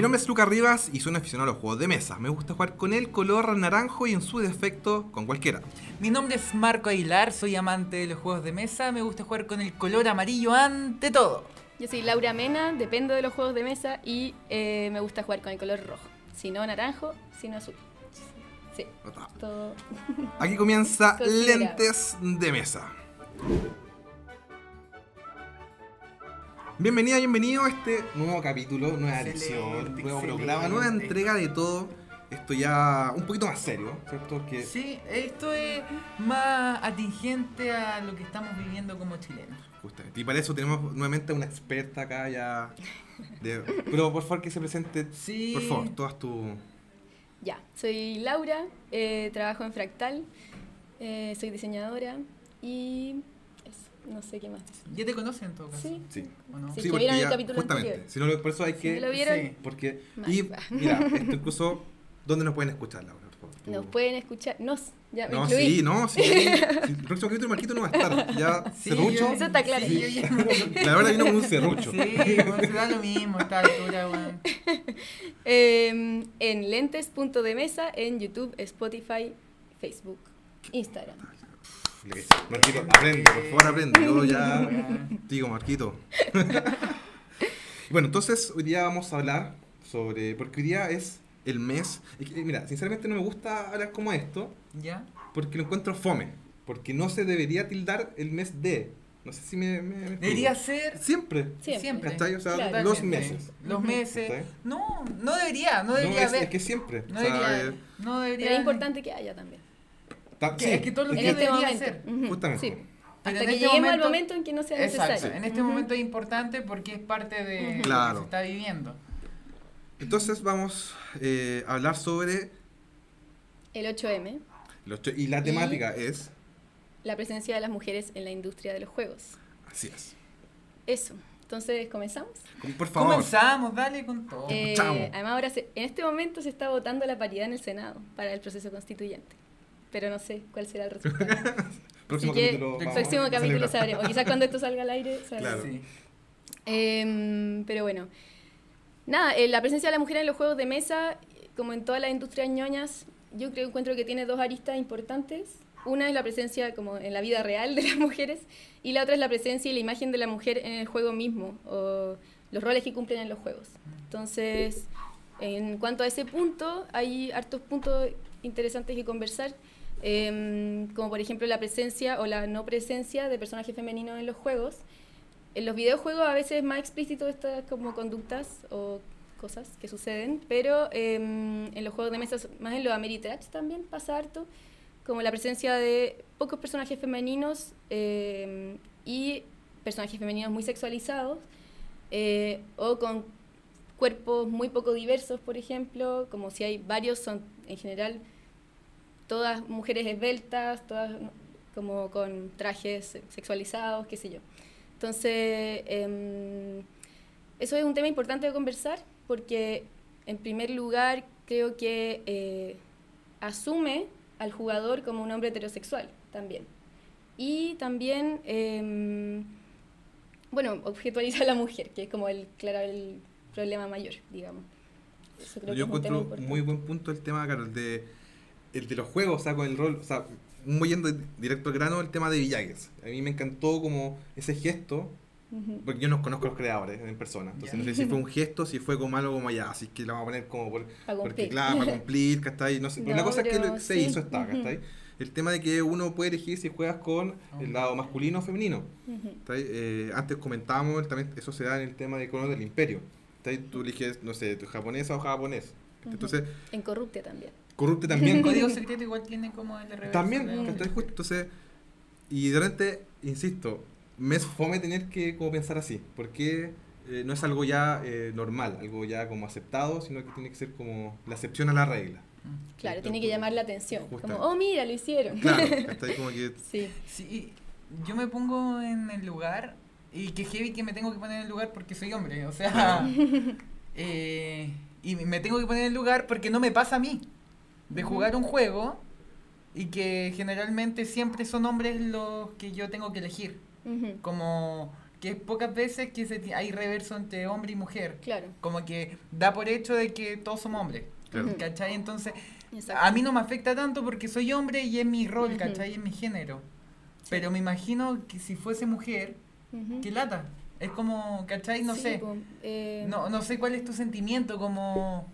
Mi nombre es Lucas Rivas y soy un aficionado a los juegos de mesa. Me gusta jugar con el color naranjo y en su defecto con cualquiera. Mi nombre es Marco Aguilar, soy amante de los juegos de mesa, me gusta jugar con el color amarillo ante todo. Yo soy Laura Mena, dependo de los juegos de mesa y eh, me gusta jugar con el color rojo. Si no naranjo, si no azul. Sí, todo. Aquí comienza. Lentes de Mesa. Bienvenida, bienvenido a este nuevo capítulo, nueva Excelente, edición, nuevo programa, nueva entrega de todo. Esto ya un poquito más serio, ¿cierto? Que Sí, esto es más atingente a lo que estamos viviendo como chilenos. Justamente. Y para eso tenemos nuevamente a una experta acá ya. de- pero por favor que se presente, Sí. por favor, todas tus... Ya, soy Laura, eh, trabajo en Fractal, eh, soy diseñadora y no sé qué más. ¿Ya te conocen en todo caso? Sí. Sí. ¿O no? Sí. vieron el capítulo justamente. anterior. Si no, por eso hay que... lo vieron, Sí. Porque... Mal. Y mira, esto incluso... ¿Dónde nos pueden escuchar, Laura? Por favor? Tú- nos pueden escuchar. Nos, ya me No, incluí. sí, no, sí. sí. El próximo capítulo Marquito no va a estar. Ya, Sí, serrucho. yo- Eso está claro. Sí, lo- La verdad vino con un serrucho. Sí, bueno, se da lo mismo a esta altura, weón. Eh, en lentes.de mesa en YouTube, Spotify, Facebook, Instagram. Marquito, aprende, por favor, aprende. Yo ya digo, Marquito. bueno, entonces hoy día vamos a hablar sobre. Porque hoy día es el mes. es que, mira, sinceramente no me gusta hablar como esto, ¿Ya? porque lo encuentro fome. Porque no se debería tildar el mes de. No sé si me. me- me explico. Debería ser Siempre. Siempre. O sea, Claro. los meses. Los meses. No, no debería, no No, debería es, haber. es que siempre. No o sea, debería, eh, no debería. Pero es importante que haya también. Ta- Que- sí, es que todo lo En que este debería momento. ser. Ujú, Justamente. sí. Hasta en que este lleguemos al momento- momento en que no sea Exacto, necesario. en este Ujú. momento es importante porque es parte de lo que se está viviendo. Entonces vamos eh, a hablar sobre. El 8M, los cho- y la temática es. la presencia de las mujeres en la industria de los juegos. Así es. Eso. Entonces, ¿comenzamos? Por favor. Comenzamos, dale con todo. Eh, además, ahora se- en este momento se está votando la paridad en el Senado para el proceso constituyente. Pero no sé cuál será el resultado. Próximo Así capítulo. próximo sabremos. O quizás cuando esto salga al aire sabremos. Claro. Sí. Em, pero bueno, nada, eh, la presencia de la mujer en los juegos de mesa, como en todas las industrias ñoñas, yo creo encuentro que tiene dos aristas importantes. Una es la presencia como en la vida real de las mujeres y la otra es la presencia y la imagen de la mujer en el juego mismo o los roles que cumplen en los juegos. Entonces, en cuanto a ese punto, hay hartos puntos interesantes que conversar, em, como por ejemplo la presencia o la no presencia de personajes femeninos en los juegos. En los videojuegos a veces es más explícito estas como conductas o cosas que suceden, pero em, en los juegos de mesa, más en los Ameritrash también pasa harto, como la presencia de pocos personajes femeninos em, y personajes femeninos muy sexualizados eh, o con cuerpos muy poco diversos, por ejemplo, como si hay varios, son en general todas mujeres esbeltas, todas como con trajes sexualizados, qué sé yo. Entonces, em, eso es un tema importante de conversar porque, en primer lugar, creo que eh, asume al jugador como un hombre heterosexual también. Y también, em, bueno, objetualiza a la mujer, que es como el, claro, el problema mayor, digamos. Eso creo Yo que es un tema encuentro muy buen punto el tema, claro, el de, el de los juegos, o sea, con el rol, o sea, muy yendo directo al grano, el tema de Villagues. A mí me encantó como ese gesto, porque yo no conozco a los creadores en persona, entonces Ya. no sé si fue un gesto, si fue como algo como allá, así que lo vamos a poner como por, porque cumplir. claro, para cumplir, ¿cachai? No sé, pero una No, cosa es que lo- se sí. hizo está. ¿cachai? El tema de que uno puede elegir si juegas con el lado masculino o femenino. ¿cachai? Eh, antes comentábamos, también eso se da en el tema de Crono del Imperio. Tú eliges, no sé, japonesa o japonés. Entonces, En Corrupte también. corrupte también. El código secreto igual tiene como el de reverso. También, ¿cachai? Justo, entonces, y de repente, insisto, me es fome tener que como pensar así, porque eh, no es algo ya eh, normal, algo ya como aceptado, sino que tiene que ser como la excepción a la regla. Mm. Claro, tiene que llamar la atención. Como, oh, mira, lo hicieron. Claro, ¿cachai? Como que, Sí. Sí, yo me pongo en el lugar y que heavy que me tengo que poner en el lugar porque soy hombre, o sea, eh, y me tengo que poner en el lugar porque no me pasa a mí de jugar un juego y que generalmente siempre son hombres los que yo tengo que elegir, Ujú. como que es pocas veces que se hay reverso entre hombre y mujer. Claro. Como que da por hecho de que todos somos hombres. Claro. ¿Cachai? Entonces, Exacto. a mí no me afecta tanto porque soy hombre y es mi rol, Ujú. ¿cachai? Es mi género. Pero me imagino que si fuese mujer, Ujú. qué lata. Es como, ¿cachai? No Sí, sé. po, eh, No, no sé cuál es tu sentimiento, como...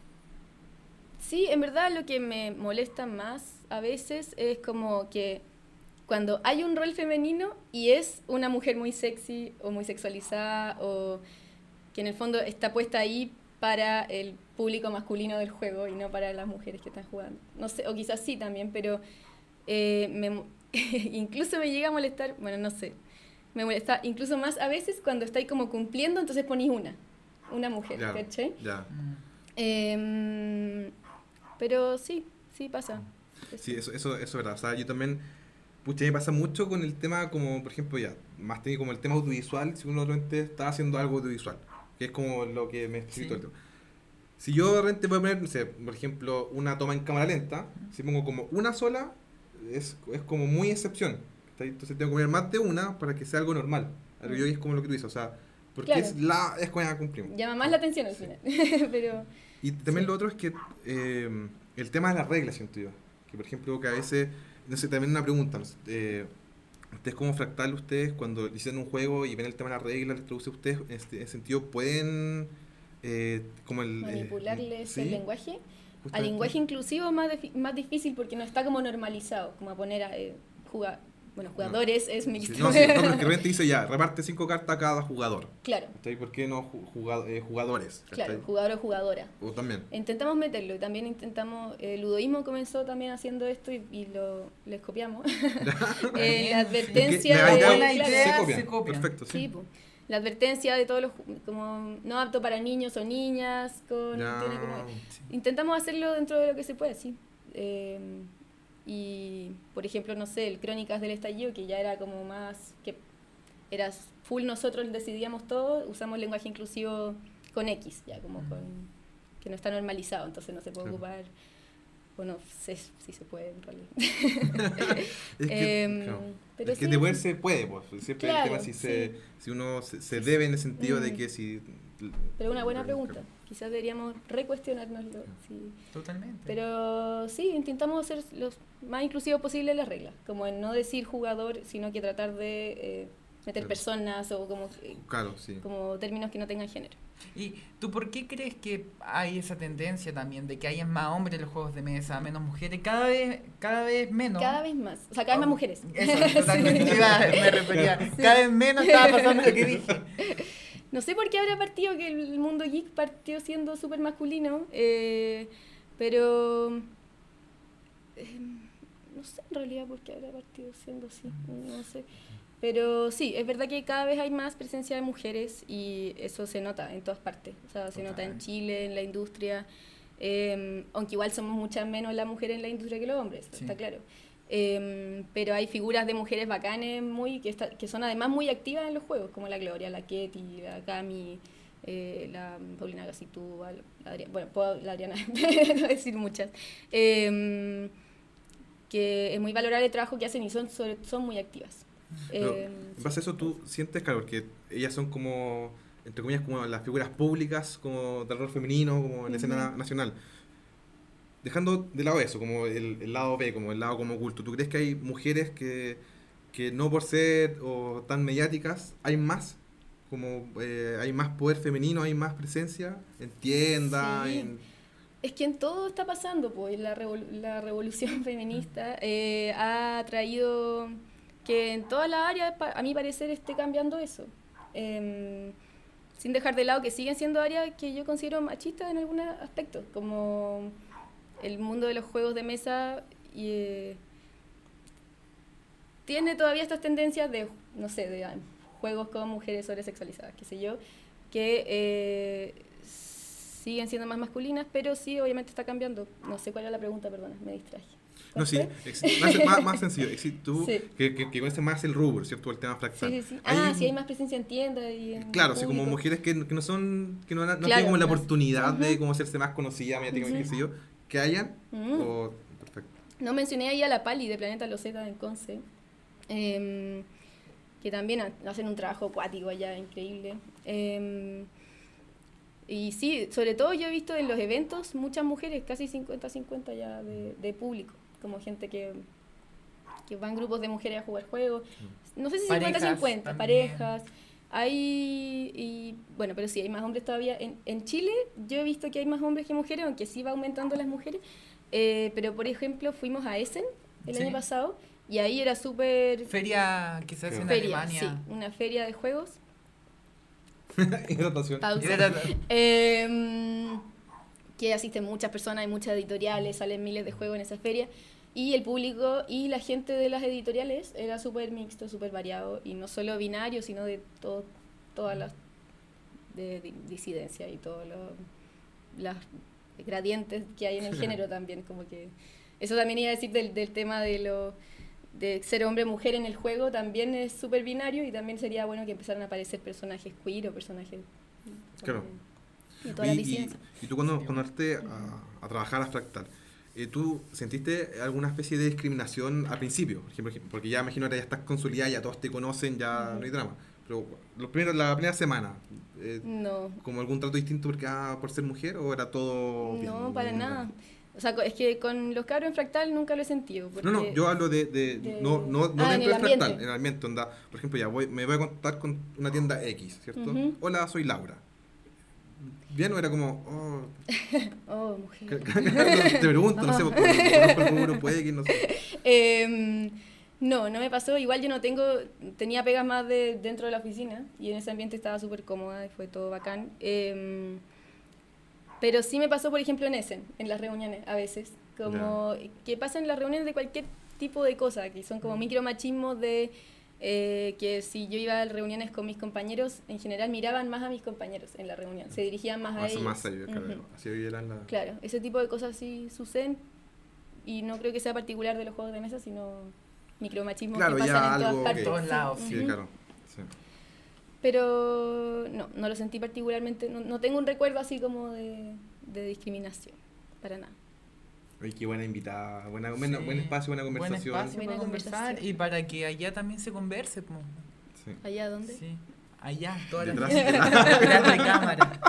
Sí, en verdad lo que me molesta más a veces es como que cuando hay un rol femenino y es una mujer muy sexy o muy sexualizada o que en el fondo está puesta ahí para el público masculino del juego y no para las mujeres que están jugando. No sé, o quizás sí también, pero eh, me incluso me llega a molestar, bueno, no sé, me molesta incluso más a veces cuando estáis como cumpliendo, entonces ponís una, una mujer, Ya, ¿cachai? ya. mm, Em, pero sí, sí pasa. Sí, eso, eso, eso es verdad. O sea, yo también, pucha, me pasa mucho con el tema como, por ejemplo, ya, más técnico como el tema audiovisual, si uno realmente está haciendo algo audiovisual, que es como lo que me explico Sí. el tema. Si yo de repente voy a poner, no sé, por ejemplo, una toma en cámara lenta, si pongo como una sola, es, es como muy excepción. Entonces tengo que poner más de una para que sea algo normal. Algo yo es como lo que tú dices, o sea, porque Claro. es la, es que cumplimos. Llama más la atención al final. pero Y también Sí. lo otro es que eh, el tema de las reglas, siento yo. Que por ejemplo, que a veces, no sé, también una pregunta. eh, ustedes como fractal, ustedes cuando dicen un juego y ven el tema de las reglas, les traduce a ustedes, en este, en ese sentido, pueden eh, como el... manipularles ¿sí? el lenguaje. Al Justamente. lenguaje inclusivo es más, más difícil porque no está como normalizado, como a poner a eh, juga- bueno, jugadores es mixto. no, sí, no, pero que de repente dice ya, reparte cinco cartas a cada jugador. claro, ¿cachai? ¿Por qué no ju- jugado- eh, jugadores? claro, jugador o jugadora. O también. Intentamos meterlo y también intentamos, el ludoísmo comenzó también haciendo esto y, y lo, les copiamos. Eh, la advertencia Que de... la claro, idea se copian. Perfecto, sí. La advertencia de todos los, como no apto para niños o niñas, con, tiene como- intentamos hacerlo dentro de lo que se puede, sí. Eh, y, por ejemplo, no sé, el Crónicas del Estallido, que ya era como más, que era full nosotros decidíamos todo, usamos lenguaje inclusivo con X, ya como con, que no está normalizado, entonces no se puede Claro. ocupar, bueno, sé si se puede en realidad. Es que, claro. pero es que sí, de poder se puede, pues. Siempre el tema si, se, si uno se, se debe en el sentido de Mm. que si... Pero una buena pregunta, quizás deberíamos recuestionárnoslo, sí. Totalmente. Pero sí, intentamos ser los más inclusivos posible las reglas, como en no decir jugador, sino que tratar de eh, meter personas o como, eh, Claro, sí. como términos que no tengan género. ¿Y tú por qué crees que hay esa tendencia también de que hayan más hombres en los juegos de mesa, menos mujeres? Cada vez, cada vez menos. Cada vez más, o sea, cada vez más mujeres. Eso, totalmente. Sí. Me refería. Cada vez menos estaba pasando lo que dije. No sé por qué habrá partido que el mundo geek partió siendo súper masculino, eh, pero eh, no sé en realidad por qué habrá partido siendo así, no sé. Pero sí, es verdad que cada vez hay más presencia de mujeres y eso se nota en todas partes. O sea, se nota en. Chile, en la industria, eh, aunque igual somos muchas menos las mujeres en la industria que los hombres, Sí. está claro. Eh, pero hay figuras de mujeres bacanes muy que, está- que son además muy activas en los juegos, como la Gloria, la Ketty, la Cami, eh, la Paulina Gacitú, la Adriana, bueno, puedo la Adriana no decir muchas, eh, que es muy valorar el trabajo que hacen y son, son muy activas. Pero, Eh, en base a eso, tú sientes, claro, porque ellas son como, entre comillas, como las figuras públicas, como del rol femenino, como en la escena nacional. Dejando de lado eso, como el, el lado B, como el lado como oculto, ¿tú crees que hay mujeres que, que no por ser o tan mediáticas, hay más? Como eh, hay más poder femenino, hay más presencia en tiendas, Sí. en... Es que en todo está pasando, pues la, revol- la revolución feminista eh, ha traído que en todas las áreas, a mi parecer, esté cambiando eso. Em, sin dejar de lado que siguen siendo áreas que yo considero machistas en algunos aspectos, como el mundo de los juegos de mesa y, eh, tiene todavía estas tendencias de, no sé, de ah, juegos con mujeres sobresexualizadas, qué sé yo, que eh, siguen siendo más masculinas, pero sí, obviamente está cambiando. No sé cuál era la pregunta, perdona, me distraje. No, sí, ¿Cuál ex- más, más, sencillo. Tú, Sí. que, que, que conoces más el rubro, ¿cierto? El tema fractal. Sí, sí, sí. Hay- Ah, sí, hay más presencia en tiendas y en Claro, sí, como mujeres que, que no son, que no, no Claro, tienen como la oportunidad de como hacerse más conocida mediáticamente, qué sé yo, que hayan, Mm. o, perfecto. No mencioné ahí a la Pali de Planeta Loseta en Conce. Em, que también ha- hacen un trabajo acuático allá increíble. Em, y sí, sobre todo yo he visto en los eventos muchas mujeres, casi 50-50 ya de, de público, como gente que, que van grupos de mujeres a jugar juegos. No sé si Parejas 50-50, también. parejas. Hay, y, bueno, pero sí, hay más hombres todavía. En, en Chile yo he visto que hay más hombres que mujeres, aunque sí va aumentando las mujeres. Eh, pero, por ejemplo, fuimos a Essen el Sí. año pasado y ahí era súper Feria que se hace en feria, Alemania. sí, una feria de juegos. Hidratación. Pausa. Era- Em, que asisten muchas personas, hay muchas editoriales, salen miles de juegos en esa feria. Y el público y la gente de las editoriales era súper mixto, súper variado. Y no solo binario, sino de todo, todas las de, di- disidencia y todas las gradientes que hay en el género también. Como que eso también iba a decir del, del tema de lo de ser hombre o mujer en el juego también es súper binario y también sería bueno que empezaran a aparecer personajes queer o personajes Claro. de todas las Y, y, disidencias. y tú cuando, cuando a, a trabajar a Fractal, eh, ¿tú sentiste alguna especie de discriminación al principio? Por ejemplo, porque ya imagino que ya estás consolidada, ya todos te conocen, ya no hay drama. Pero los primeros, la primera semana, eh, No, ¿como algún trato distinto porque, ah, por ser mujer o era todo bien? no, para nada. O sea, es que con los cabros en fractal nunca lo he sentido. No, no, yo hablo de, de, de- no, no, no Ah, en dentro del fractal, en el ambiente, onda, por ejemplo, ya voy, me voy a contar con una tienda X, ¿cierto? Ujú. Hola, soy Laura. Bien, o era como, oh, Oh, mujer. te pregunto, no sé, porque rubro, puede que no sé. Em, no, no me pasó. Igual yo no tengo, tenía pegas más de dentro de la oficina y en ese ambiente estaba súper cómoda y fue todo bacán. Em, pero sí me pasó, por ejemplo, en Essen, en las reuniones a veces. Como que pasan en las reuniones de cualquier tipo de cosa, que son como micromachismos de eh, que si yo iba a reuniones con mis compañeros, en general miraban más a mis compañeros en la reunión, se dirigían más a ellos. más serio, claro. Ujú. Así eran la... Claro, ese tipo de cosas sí suceden y no creo que sea particular de los juegos de mesa, sino micromachismo Claro, que ya pasan en todas algo partes. que- Todos lados, Sí, claro. sí. Pero no, no lo sentí particularmente, no, no tengo un recuerdo así como de, de discriminación, para nada. Ay, qué buena invitada, buena, buena- Sí. buen espacio, buena conversación. Buen espacio Buena para conversar conversación. y para que allá también se converse. po. Sí. ¿Allá dónde? Sí. Allá, todas las de cámara.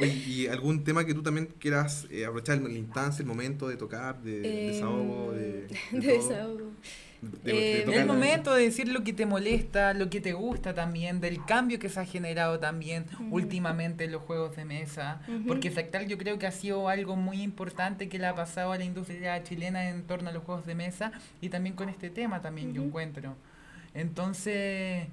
Oye, ¿Y algún tema que tú también quieras eh, aprovechar la instancia, el momento de tocar, de Em, desahogo, de, de todo? desahogo. De- de Em, tocar- El momento de decir lo que te molesta, lo que te gusta también, del cambio que se ha generado también últimamente en los juegos de mesa. Ujú. Porque Fractal yo creo que ha sido algo muy importante que le ha pasado a la industria chilena en torno a los juegos de mesa y también con este tema también yo encuentro. Entonces...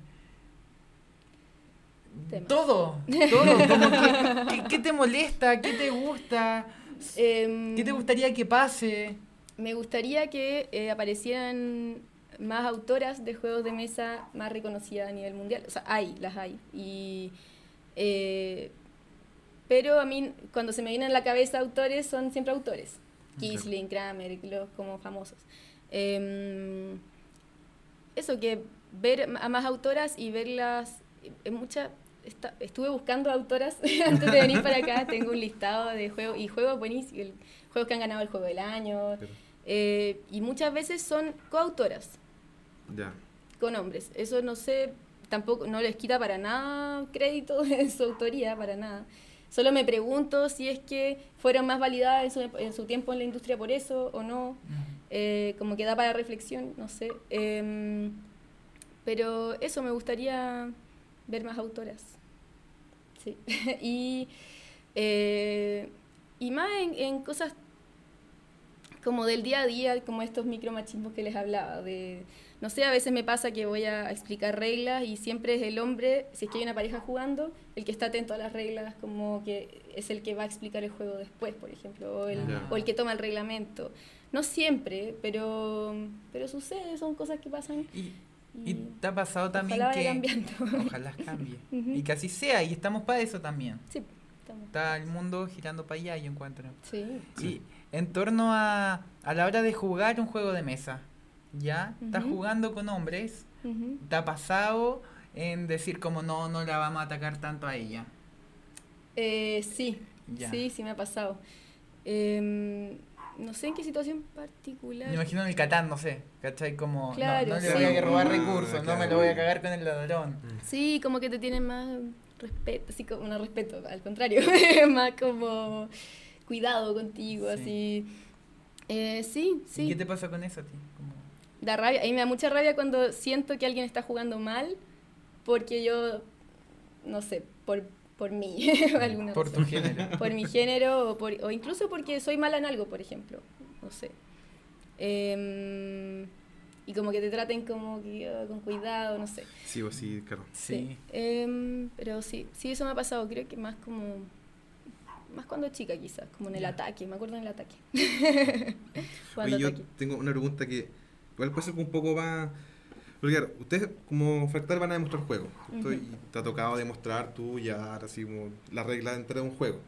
Temas. Todo, todo, como que, que- ¿qué te molesta? ¿Qué te gusta? Em, ¿Qué te gustaría que pase? Me gustaría que eh, aparecieran más autoras de juegos de mesa más reconocidas a nivel mundial. O sea, hay, las hay. Y, eh, pero a mí, cuando se me vienen a la cabeza autores, son siempre autores. Kisling, Kramer, los como famosos. Em, eso, que ver a más autoras y verlas en muchas... esta- estuve buscando autoras antes de venir para acá, tengo un listado de juegos y juegos buenísimos, juegos que han ganado el juego del año, Pero- eh, y muchas veces son coautoras Ya. con hombres. Eso no sé, tampoco no les quita para nada crédito en su autoría, para nada. Solo me pregunto si es que fueron más validadas en su, en su tiempo en la industria por eso o no. Eh, como que da para reflexión, no sé. Em, pero eso, me gustaría ver más autoras. Sí. y, eh, y más en, en cosas como del día a día, como estos micromachismos que les hablaba. De, no sé, a veces me pasa que voy a explicar reglas y siempre es el hombre, si es que hay una pareja jugando, el que está atento a las reglas, como que es el que va a explicar el juego después, por ejemplo, o el, Ya. o el que toma el reglamento. No siempre, pero, pero sucede, son cosas que pasan. Y, y te ha pasado también ojalá que... cambiando. Ojalá cambie. Ujú. Y que así sea, y estamos para eso también. Sí, estamos- Está el mundo girando para allá, yo encuentro. sí. Y en torno a, a la hora de jugar un juego de mesa, ¿ya? Estás Ujú. jugando con hombres. ¿te ha pasado en decir como no, no la vamos a atacar tanto a ella? Eh, sí, Ya. sí, sí me ha pasado. Em, no sé en qué situación particular. Me imagino en el Catán, no sé, ¿cachai? Como, no- Claro, no, le sí. voy a robar recursos, no me lo voy a cagar con el ladrón. Sí, como que te tienen más respeto, así como, no respeto, al contrario, más como cuidado contigo, Sí. así. Eh, sí, ¿Y sí. qué te pasa con eso a ti? Da rabia. A mí me da mucha rabia cuando siento que alguien está jugando mal porque yo, no sé, por, por mí, alguna por tu razón. género. por mi género o, por, o incluso porque soy mala en algo, por ejemplo. No sé. Em, y como que te traten como que ah, con cuidado, no sé. Sí, o sí, claro. Sí. Em, pero sí, sí, eso me ha pasado. Creo que más como. Más cuando chica, quizás. Como en el ataque. Me acuerdo en el ataque. Oye, yo ataque. tengo una pregunta que igual puede ser un poco más... Porque claro, ustedes como Fractal van a demostrar juegos. ¿cierto? Ujú. Y te ha tocado demostrar tú ya así como la regla de un juego.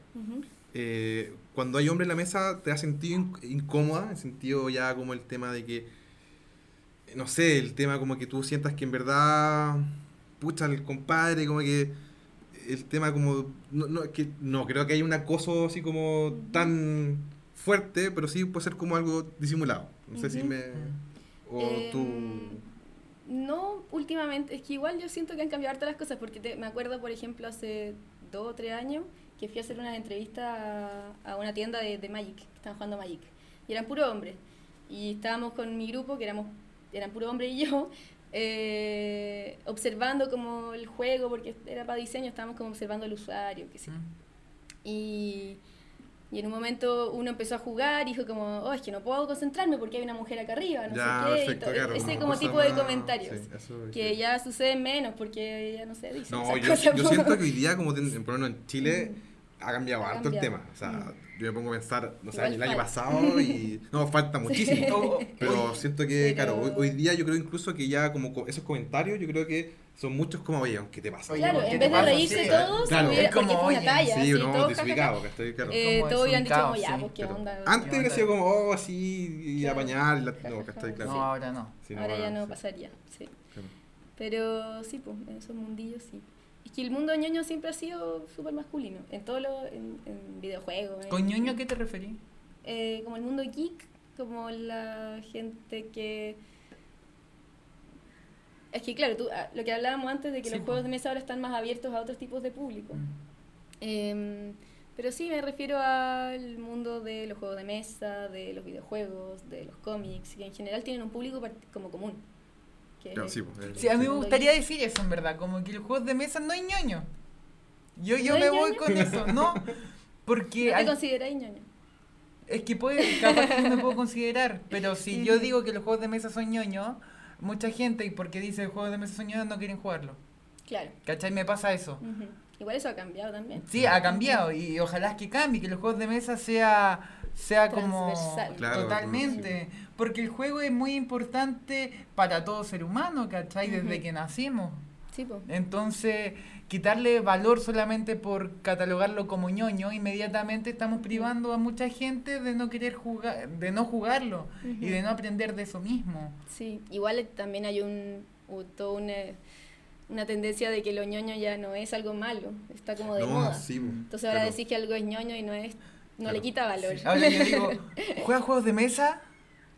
Eh, cuando hay hombre en la mesa, ¿te has sentido inc- incómoda? ¿En sentido ya como el tema de que, no sé, el tema como que tú sientas que en verdad, pucha, el compadre, como que el tema como, no, no, que, no creo que haya un acoso así como tan fuerte, pero sí puede ser como algo disimulado. No sé si Ujú. me... O tú... Em, No, últimamente, es que igual yo siento que han cambiado harto las cosas, porque te- me acuerdo, por ejemplo, hace dos o tres años que fui a hacer una entrevista a, a una tienda de, de Magic, que estaban jugando Magic, y eran puro hombres. Y estábamos con mi grupo, que éramos, eran puro hombre y yo, eh, observando como el juego, porque era para diseño, estábamos como observando al usuario, que sí. Mm. Y, y en un momento uno empezó a jugar y dijo como, oh, es que no puedo concentrarme porque hay una mujer acá arriba, no ya, sé qué. y perfecto, claro, ese como tipo de comentarios. sí, eso Que sí. ya sucede menos porque ya no se dice. No, yo, siento que hoy día, como por en Chile, ha cambiado Ha harto el cambiado. tema. O sea, Mm. yo me pongo a pensar, no sé, el año falta. pasado y. No, falta muchísimo. Oh, Pero siento que, Pero- claro, hoy, hoy día yo creo incluso que ya como co- esos comentarios, yo creo que son muchos como, oye, ¿qué te pasa? Oye, Claro, ¿qué en vez de pasa? reírse Sí, todos, claro. hubiera- Es como, fue una oye, talla, sí, así, no, todos, desubicado, ¿cachai? Claro. Eh, todos hubieran dicho como, ya, sí, pues qué Claro. onda. Antes ¿Qué hubiera sido como, oh, así, y apañar, no, Jajaja, ¿cachai? Claro. No, ahora no. Sí, Ahora ya no sí, pasaría, sí. Pero sí, pues, en esos mundillos sí. Es que el mundo ñoño siempre ha sido súper masculino, en todo lo, en, en videojuegos. en- ¿Con ñoño a qué te referí? eh, como el mundo geek, como la gente que... Es que claro, tú, ah, lo que hablábamos antes de que Sí, los po. juegos de mesa ahora están más abiertos a otros tipos de público. Mm. Em, pero sí, me refiero al mundo de los juegos de mesa, de los videojuegos, de los cómics, que en general tienen un público como común. Sí, pues, Sí, a mí me gustaría decir eso en verdad, como que los juegos de mesa no hay ñoño. Yo, yo ¿No me voy ñoño? con eso, ¿no? Porque ¿No te hay- consideráis ñoño? es que puede, capaz que no me puedo considerar, pero si yo digo que los juegos de mesa son ñoño, mucha gente, y porque dice los juegos de mesa son ñoño, no quieren jugarlo. Claro. ¿Cachai? Me pasa eso. Igual eso ha cambiado también. Sí, ha cambiado y ojalá que cambie, que los juegos de mesa sea, sea como. Claro, totalmente, porque el juego es muy importante para todo ser humano, ¿cachai? Desde Ujú. que nacimos. Sí, po. Entonces, quitarle valor solamente por catalogarlo como ñoño, inmediatamente estamos privando a mucha gente de no querer jugar, de no jugarlo y Ujú. de no aprender de eso mismo. Sí, igual eh, también hay un, u- toda una, una tendencia de que lo ñoño ya no es algo malo, está como de No, moda. sí, pues, Entonces ahora claro. decís que algo es ñoño y no es, no Claro. le quita valor. Sí. Ahora yo digo, ¿juegas juegos de mesa?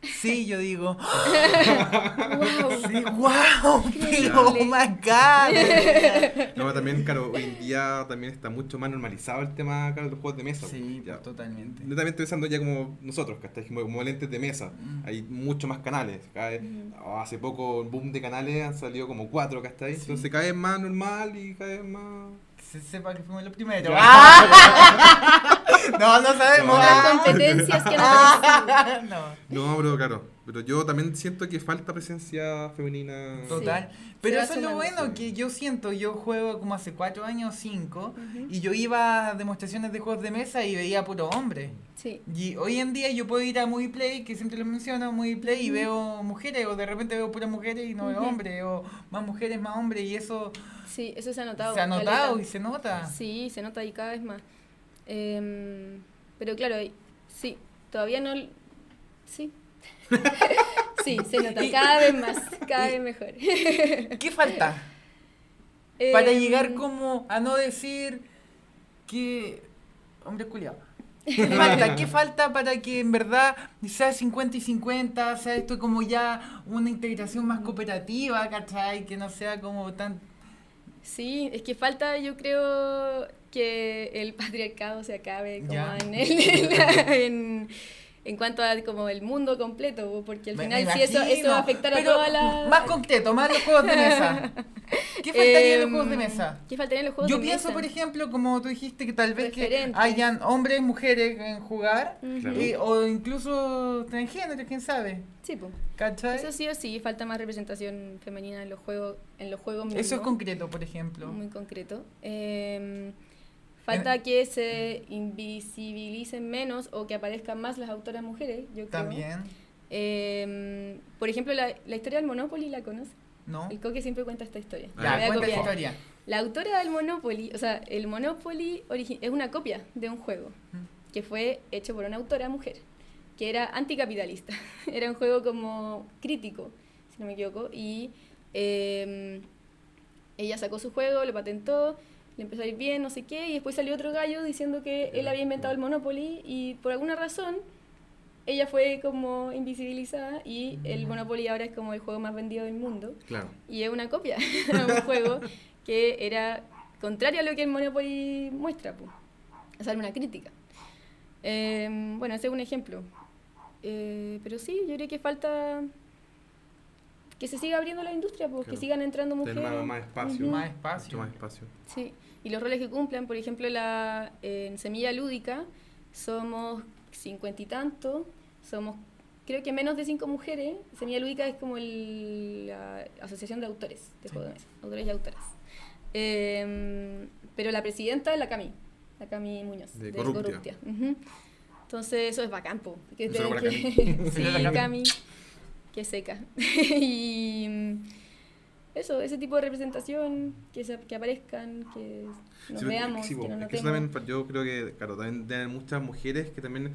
Sí, yo digo, Wow. sí, wow, pero oh my god. No, también, claro, hoy en día también está mucho más normalizado el tema claro, de los juegos de mesa. Sí, ya. totalmente. Netamente pensando ya como nosotros, ¿cachai? Como, como lentes de mesa. Mm. Hay mucho más canales. Cada vez- Ujú. oh, hace poco, un boom de canales, han salido como cuatro, ¿cachai? Sí. Entonces cada vez más normal y cada vez más... Se sepa que fuimos los primeros. ¡Ah! No, no sabemos. No. Las ¡Ah! competencias que no Ah, no. No, pero claro, pero yo también siento que falta presencia femenina. Total. Pero eso es lo bueno, que yo siento, yo juego como hace cuatro años, cinco, y yo iba a demostraciones de juegos de mesa y veía puro hombre. Sí, Y hoy en día yo puedo ir a Movie Play, que siempre lo menciono, Movie Play, y veo mujeres, o de repente veo puras mujeres y no veo Ujú. hombres, o más mujeres, más hombres, y eso sí, eso se ha notado. se ha notado caleta. y se nota. Sí, se nota ahí cada vez más. Em, pero claro, y- sí, todavía no... Sí. sí, se nota cada vez más, cada vez mejor. ¿Qué falta? Para Em, llegar como a no decir que... Hombre culiado. ¿Qué falta? ¿Qué falta para que en verdad sea 50 y 50, sea esto como ya una integración más cooperativa, ¿cachai? Que no sea como tan... Sí, es que falta, yo creo, que el patriarcado se acabe como en, el, en, la- en- en cuanto a como el mundo completo, porque al Me- final me si eso, eso va a afectar a pero toda la... Más concreto, más los juegos de mesa. ¿Qué faltaría en los Em, juegos de mesa? ¿Qué faltaría en los juegos Yo de pienso, mesa? por ejemplo, como tú dijiste, que tal vez que hayan hombres, mujeres en jugar, y- o incluso transgéneros, quién sabe. Sí, pues. ¿Cachai? Eso sí o sí, falta más representación femenina en los juegos, en los juegos Eso es concreto, por ejemplo. Muy concreto. Eh, falta que se invisibilicen menos o que aparezcan más las autoras mujeres, yo creo. También, Eh, por ejemplo, la, la historia del Monopoly, ¿la conoce? ¿no? El Coque siempre cuenta esta historia. Ah, La cuenta historia. Autora del Monopoly, o sea, el Monopoly origi- es una copia de un juego Mm. que fue hecho por una autora mujer, que era anticapitalista. era un juego como crítico, si no me equivoco, y eh, ella sacó su juego, lo patentó, le empezó a ir bien, no sé qué, y después salió otro gallo diciendo que él había inventado el Monopoly y por alguna razón ella fue como invisibilizada y el Monopoly ahora es como el juego más vendido del mundo. Claro. Y es una copia de un juego que era contrario a lo que el Monopoly muestra, pues. O sea, una crítica. Eh, bueno, ese es un ejemplo. Eh, pero sí, yo creo que falta que se siga abriendo la industria, pues, que Claro. sigan entrando mujeres. más, más espacio. Más Mucho espacio. más espacio. Sí, y los roles que cumplen, por ejemplo, la, en Semilla Lúdica somos cincuenta y tanto, somos creo que menos de cinco mujeres. Semilla Lúdica es como el- la asociación de autores de Sí. juegos de mesa, autores y autoras. Em, pero la presidenta es la Cami, la Cami Muñoz, De de, Corruptia. Entonces eso es bacán, po, que Eso que- Cami. sí, Cami. Que seca. y eso, ese tipo de representación, que, se- que aparezcan, que nos Sí, veamos, sí, que que eso notemos. también, yo creo que, claro, también deben muchas mujeres que también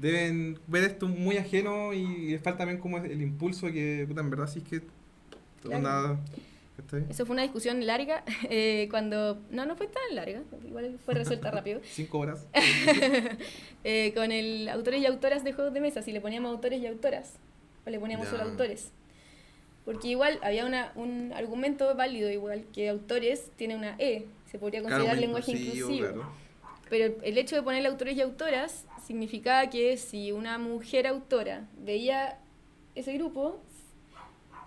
deben ver esto muy ajeno y les falta también como el impulso que, puta, en verdad sí es que... Claro. ¿cachai? Eso fue una discusión larga, eh, cuando... No, no fue tan larga, igual fue resuelta rápido. Cinco horas. eh, con el autores y autoras de juegos de mesa, si le poníamos autores y autoras, o le poníamos Ya. solo autores. Porque igual había una, un argumento válido, igual que autores tiene una E, se podría considerar lenguaje inclusivo, inclusivo. claro. Pero el- hecho de ponerle autores y autoras significaba que si una mujer autora veía ese grupo,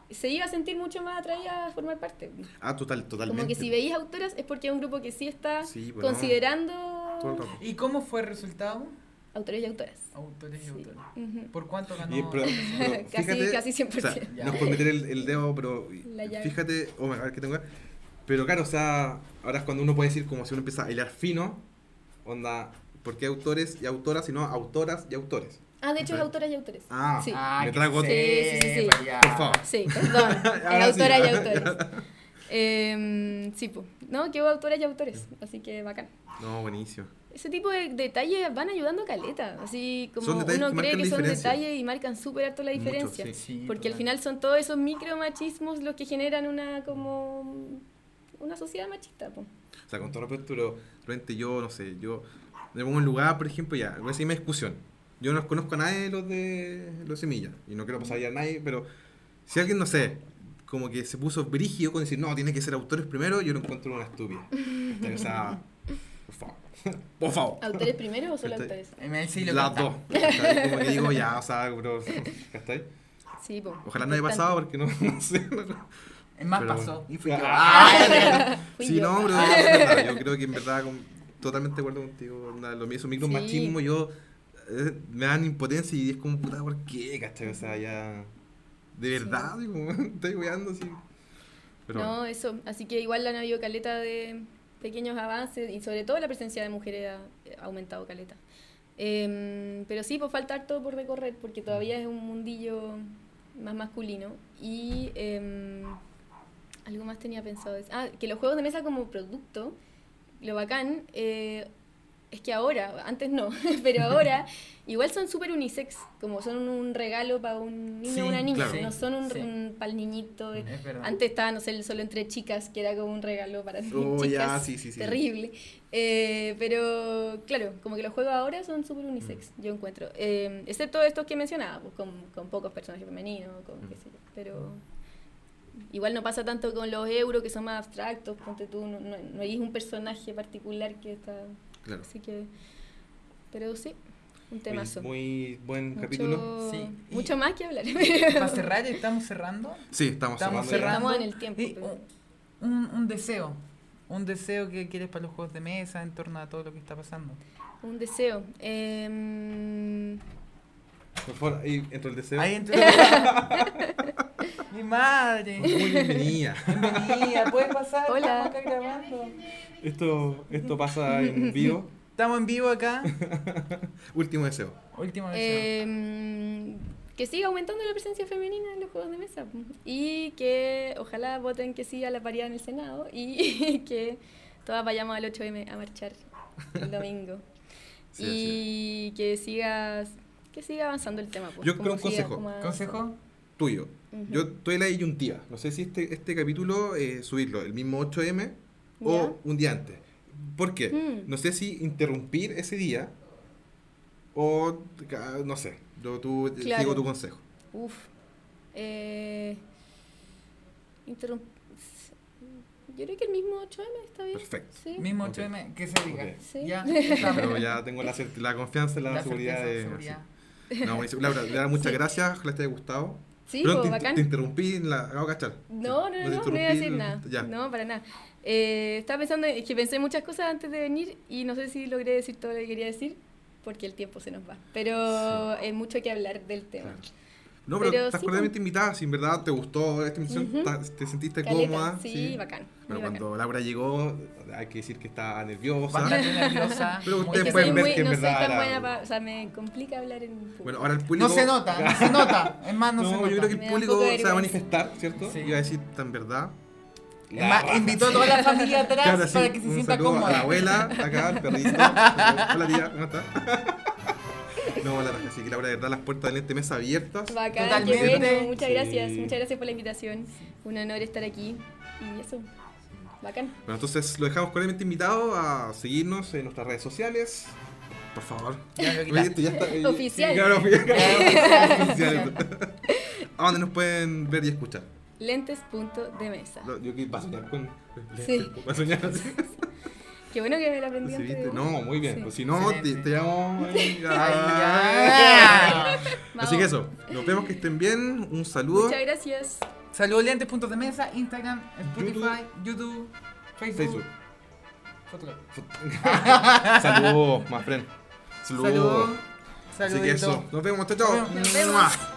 se iba a sentir mucho más atraída a formar parte. Ah, total, totalmente. Como que si veis autoras es porque es un grupo que sí está Sí, considerando. ¿Y cómo fue el resultado? Autores y autoras. Autores y Sí. autores. Ujú. ¿Por cuánto ganó? Y, pero, pero Casi- fíjate, casi o sea, 100%. Ya. no es por meter el, el dedo, pero fíjate, oh, a ver qué tengo. Pero claro, o sea, ahora es cuando uno puede decir como si uno empieza a hilar fino, onda, ¿por qué autores y autoras, sino autoras y autores? Ah, de hecho es autoras y autores. Ah, Sí. me que trago otro. Sí, sí, sí, sí. ya. Por favor. Sí, perdón. Es sí. autoras y autores. Em, sí, pues. No, que hubo autoras y autores. Así que bacán. No, buenísimo. Ese tipo de detalles van ayudando a caleta. Así como uno que cree que son detalles y marcan súper harto la Mucho, diferencia. sí. Sí, Porque al final son todos esos micromachismos los que generan una como una sociedad machista. po. O sea, con todo respeto, pero realmente yo, no sé, yo me pongo en lugar, por ejemplo, ya, voy a decirme discusión. Yo no conozco a nadie de los de los semillas, y no quiero pasar ya a nadie, pero si alguien, no sé, como que se puso brígido con decir, no, tiene que ser autores primero, yo lo encuentro una estúpida. O sea, por favor, por favor. ¿Autores primero o solo? En el siglo Las dos. Como que digo, ya, o sea, bro, ¿cachai? Sí, po. Ojalá no haya pasado porque no, no sé. Es más pero- pasó. Y fui yo. Ah, Fui Sí, yo. no, pero Ah. yo creo que en verdad con- totalmente de acuerdo contigo. onda, Lo mío, esos micros Sí. machismo, yo eh, me dan impotencia y es como, puta, ¿por qué? ¿Cachai? O sea, ya. De verdad, digo, estoy weando así. Pero no, eso. Así que igual han habido caleta de pequeños avances y sobre todo la presencia de mujeres ha, aumentado caleta. Em, pero sí, pues falta harto por recorrer porque todavía es un mundillo más masculino. Y em, algo más tenía pensado. Ah, que los juegos de mesa como producto, lo bacán, eh, Es que ahora, antes no, pero ahora igual son súper unisex, como son un regalo para un niño Sí, o una niña, claro. no son un, Sí. para el niñito. Es. Antes estaba, no sé, solo entre chicas, que era como un regalo para Oh, chicas. ya, sí, sí, sí. Terrible. Eh, pero claro, como que los juegos ahora son súper unisex, Mm. yo encuentro. Eh, excepto estos que mencionaba, pues, con, con pocos personajes femeninos, con Mm. qué sé yo. Pero igual no pasa tanto con los euros que son más abstractos, ponte tú, no, no, no hay un personaje particular que está... Claro. Así que... Pero sí, un Muy, temazo. muy buen Mucho- capítulo. Sí. Y- Mucho más que hablar. Para cerrar, estamos cerrando. Sí, estamos, Estamos cerrando. Estamos en el tiempo, Y pero- un, un deseo. Un deseo que quieres para los juegos de mesa en torno a todo lo que está pasando. Un deseo. Em, Por favor, ahí entró el deseo. Ahí entró. Mi madre. Muy bienvenida. Bienvenida, puedes pasar. Hola. Estamos acá grabando. Esto, esto pasa en vivo. Estamos en vivo acá. Último deseo. Último deseo. em, que siga aumentando la presencia femenina en los juegos de mesa. Y que ojalá voten que siga la paridad en el Senado. Y que todas vayamos al 8M a marchar el domingo. Sí, y que siga que siga avanzando el tema. pues, Yo creo un consejo. a- ¿Consejo? Tuyo. Ujú. Yo estoy en la disyuntiva. No sé si este, este capítulo eh, subirlo el mismo 8M o un día antes. ¿Por qué? Mm. No sé si interrumpir ese día o no sé. Yo tú te Claro. sigo tu consejo. Uf. Eh, Yo creo que el mismo 8M está bien. Perfecto. Sí. Mismo Ok. 8M, que se diga. Ok. Sí. Ya, Pero ya tengo la, la confianza y la, La seguridad de. seguridad. sí. No. Laura, Laura, muchas Sí. gracias. Ojalá te haya gustado. Sí, Perdón, pues, te, bacán. te interrumpí la. Hago cachar. No, no, no, no, no, iba a decir en- nada. Ya. No, para nada. Eh, estaba pensando, es que pensé muchas cosas antes de venir y no sé si logré decir todo lo que quería decir porque el tiempo se nos va. Pero hay mucho que hablar del tema. Claro. No, pero, Pero estás sí, cordialmente invitada. Si en verdad te gustó esta emisión, Ujú. ta- te sentiste Caleta, cómoda. Sí, bacán. Pero cuando bacán. Laura llegó, hay que decir que estaba nerviosa. Bastante nerviosa. Pero ustedes pueden ver muy- que en no soy verdad tan buena pa- o sea, me complica hablar en público. Bueno, ahora el público. No se nota, no se nota. Es más, no, No, se nota. yo creo que el público se va a manifestar, ¿cierto? Sí. Y va a decir, en verdad. Es más, invitó a toda la familia atrás Claro, sí, para que se un sienta saludo A la cómoda. abuela, acá, al perrito. Hola tía, ¿cómo está? No, la raja, así que de verdad, las puertas de Lente Mesa abiertas. Bacán, Totalmente. qué bueno. Muchas Sí. gracias. Muchas gracias por la invitación. Un honor estar aquí. Y eso. Bacán. Bueno, entonces lo dejamos cordialmente invitado a seguirnos en nuestras redes sociales. Por favor. Ya lo Oye, quitaste. esto ya está. eh, Oficial. sí, claro, oficial. Oficial. ¿A dónde nos pueden ver y escuchar? Lentes.de mesa. Yo que va a soñar con. Sí. Va a soñar así. Qué bueno que me la aprendí vos. No, muy bien. Sí. Pues si no, te, te llamo. Así que eso, nos vemos que estén bien. Un saludo. Muchas gracias. Saludos lentes, puntos de mesa, Instagram, Spotify, YouTube, Facebook. Facebook. Fotolog. Saludos, más friend. Saludos. Saludos. Así que eso, nos vemos, chao, chao. Nos vemos.